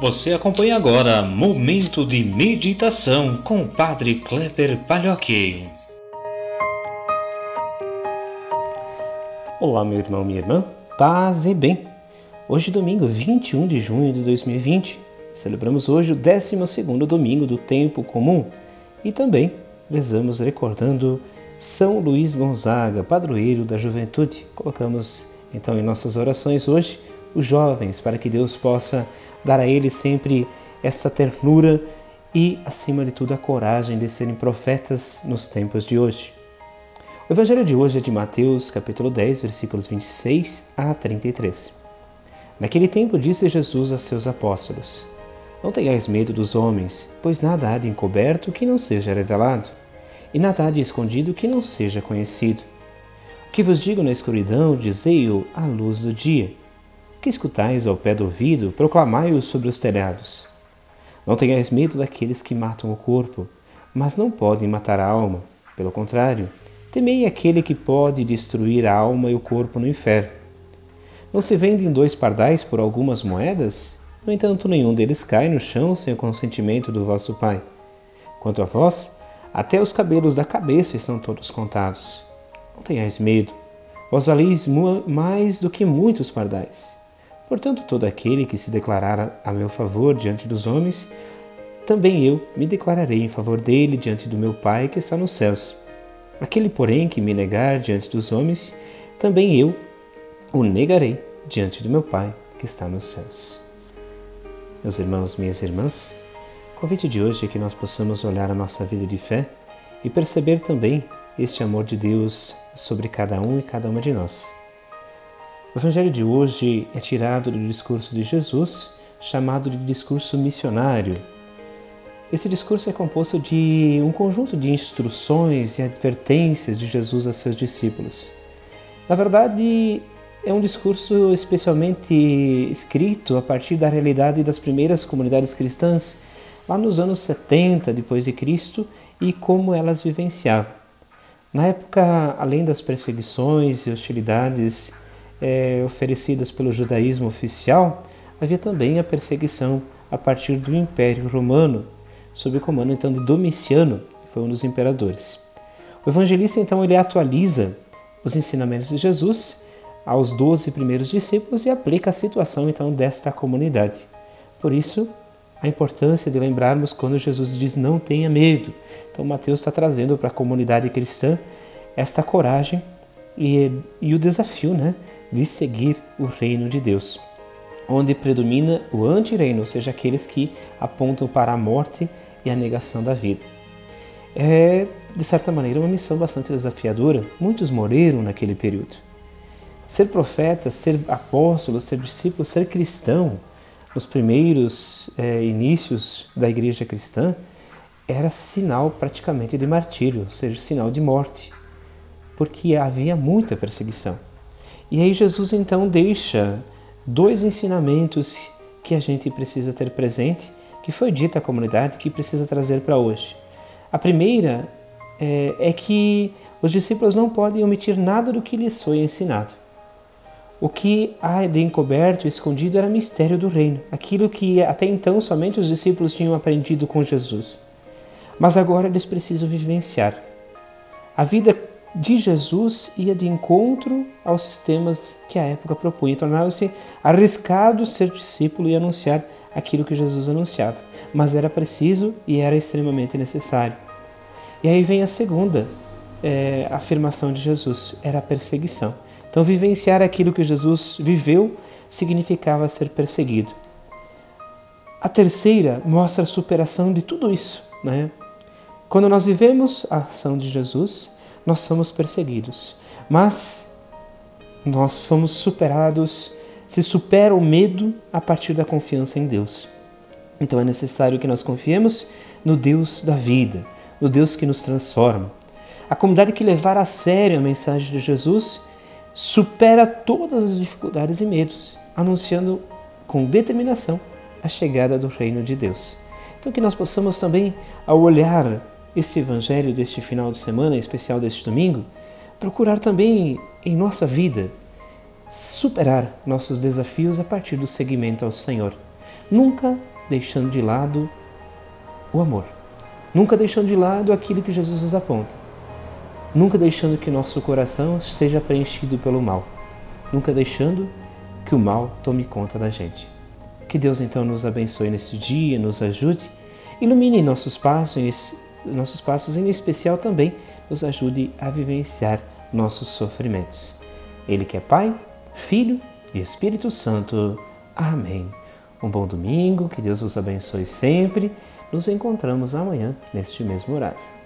Você acompanha agora Momento de Meditação com o Padre Kleber Palhoque. Olá, meu irmão, minha irmã, paz e bem. Hoje, domingo 21 de junho de 2020, celebramos hoje o 12 domingo do Tempo Comum e também rezamos recordando São Luís Gonzaga, padroeiro da juventude. Colocamos então em nossas orações hoje os jovens, para que Deus possa dar a eles sempre esta ternura e, acima de tudo, a coragem de serem profetas nos tempos de hoje. O evangelho de hoje é de Mateus, capítulo 10, versículos 26 a 33. Naquele tempo disse Jesus a seus apóstolos: Não tenhais medo dos homens, pois nada há de encoberto que não seja revelado, e nada há de escondido que não seja conhecido. O que vos digo na escuridão, dizei-o à luz do dia que escutais ao pé do ouvido, proclamai-o sobre os telhados. Não tenhais medo daqueles que matam o corpo, mas não podem matar a alma. Pelo contrário, temei aquele que pode destruir a alma e o corpo no inferno. Não se vendem dois pardais por algumas moedas? No entanto, nenhum deles cai no chão sem o consentimento do vosso Pai. Quanto a vós, até os cabelos da cabeça estão todos contados. Não tenhais medo, vós valeis mais do que muitos pardais. Portanto, todo aquele que se declarar a meu favor diante dos homens, também eu me declararei em favor dele diante do meu Pai que está nos céus. Aquele, porém, que me negar diante dos homens, também eu o negarei diante do meu Pai que está nos céus. Meus irmãos, minhas irmãs, o convite de hoje é que nós possamos olhar a nossa vida de fé e perceber também este amor de Deus sobre cada um e cada uma de nós. O evangelho de hoje é tirado do discurso de Jesus, chamado de discurso missionário. Esse discurso é composto de um conjunto de instruções e advertências de Jesus a seus discípulos. Na verdade, é um discurso especialmente escrito a partir da realidade das primeiras comunidades cristãs, lá nos anos 70 depois de Cristo, e como elas vivenciavam. Na época, além das perseguições e hostilidades é, oferecidas pelo judaísmo oficial, havia também a perseguição a partir do Império Romano, sob o comando então de Domiciano, que foi um dos imperadores. O evangelista então ele atualiza os ensinamentos de Jesus aos doze primeiros discípulos e aplica a situação então desta comunidade. Por isso, a importância de lembrarmos quando Jesus diz não tenha medo. Então Mateus está trazendo para a comunidade cristã esta coragem e, e o desafio né, de seguir o reino de Deus, onde predomina o anti-reino, ou seja, aqueles que apontam para a morte e a negação da vida. É, de certa maneira, uma missão bastante desafiadora. Muitos morreram naquele período. Ser profeta, ser apóstolo, ser discípulo, ser cristão, nos primeiros é, inícios da igreja cristã, era sinal praticamente de martírio, ou seja, sinal de morte porque havia muita perseguição. E aí Jesus então deixa dois ensinamentos que a gente precisa ter presente, que foi dita à comunidade, que precisa trazer para hoje. A primeira é, é que os discípulos não podem omitir nada do que lhes foi ensinado. O que há de encoberto e escondido era mistério do reino, aquilo que até então somente os discípulos tinham aprendido com Jesus. Mas agora eles precisam vivenciar. A vida de Jesus ia de encontro aos sistemas que a época propunha. Tornava-se arriscado ser discípulo e anunciar aquilo que Jesus anunciava. Mas era preciso e era extremamente necessário. E aí vem a segunda é, afirmação de Jesus: era a perseguição. Então, vivenciar aquilo que Jesus viveu significava ser perseguido. A terceira mostra a superação de tudo isso. Né? Quando nós vivemos a ação de Jesus, nós somos perseguidos, mas nós somos superados, se supera o medo a partir da confiança em Deus. Então é necessário que nós confiemos no Deus da vida, no Deus que nos transforma. A comunidade que levar a sério a mensagem de Jesus supera todas as dificuldades e medos, anunciando com determinação a chegada do reino de Deus. Então que nós possamos também, ao olhar este evangelho deste final de semana, em especial deste domingo, procurar também em nossa vida superar nossos desafios a partir do seguimento ao Senhor. nunca deixando de lado o amor, nunca deixando de lado aquilo que Jesus nos aponta, nunca deixando que nosso coração seja preenchido pelo mal, nunca deixando que o mal tome conta da gente. Que Deus então nos abençoe nesse dia, nos ajude, ilumine nossos passos, nossos passos em especial também nos ajude a vivenciar nossos sofrimentos. Ele que é Pai, Filho e Espírito Santo. Amém. Um bom domingo, que Deus vos abençoe sempre. Nos encontramos amanhã neste mesmo horário.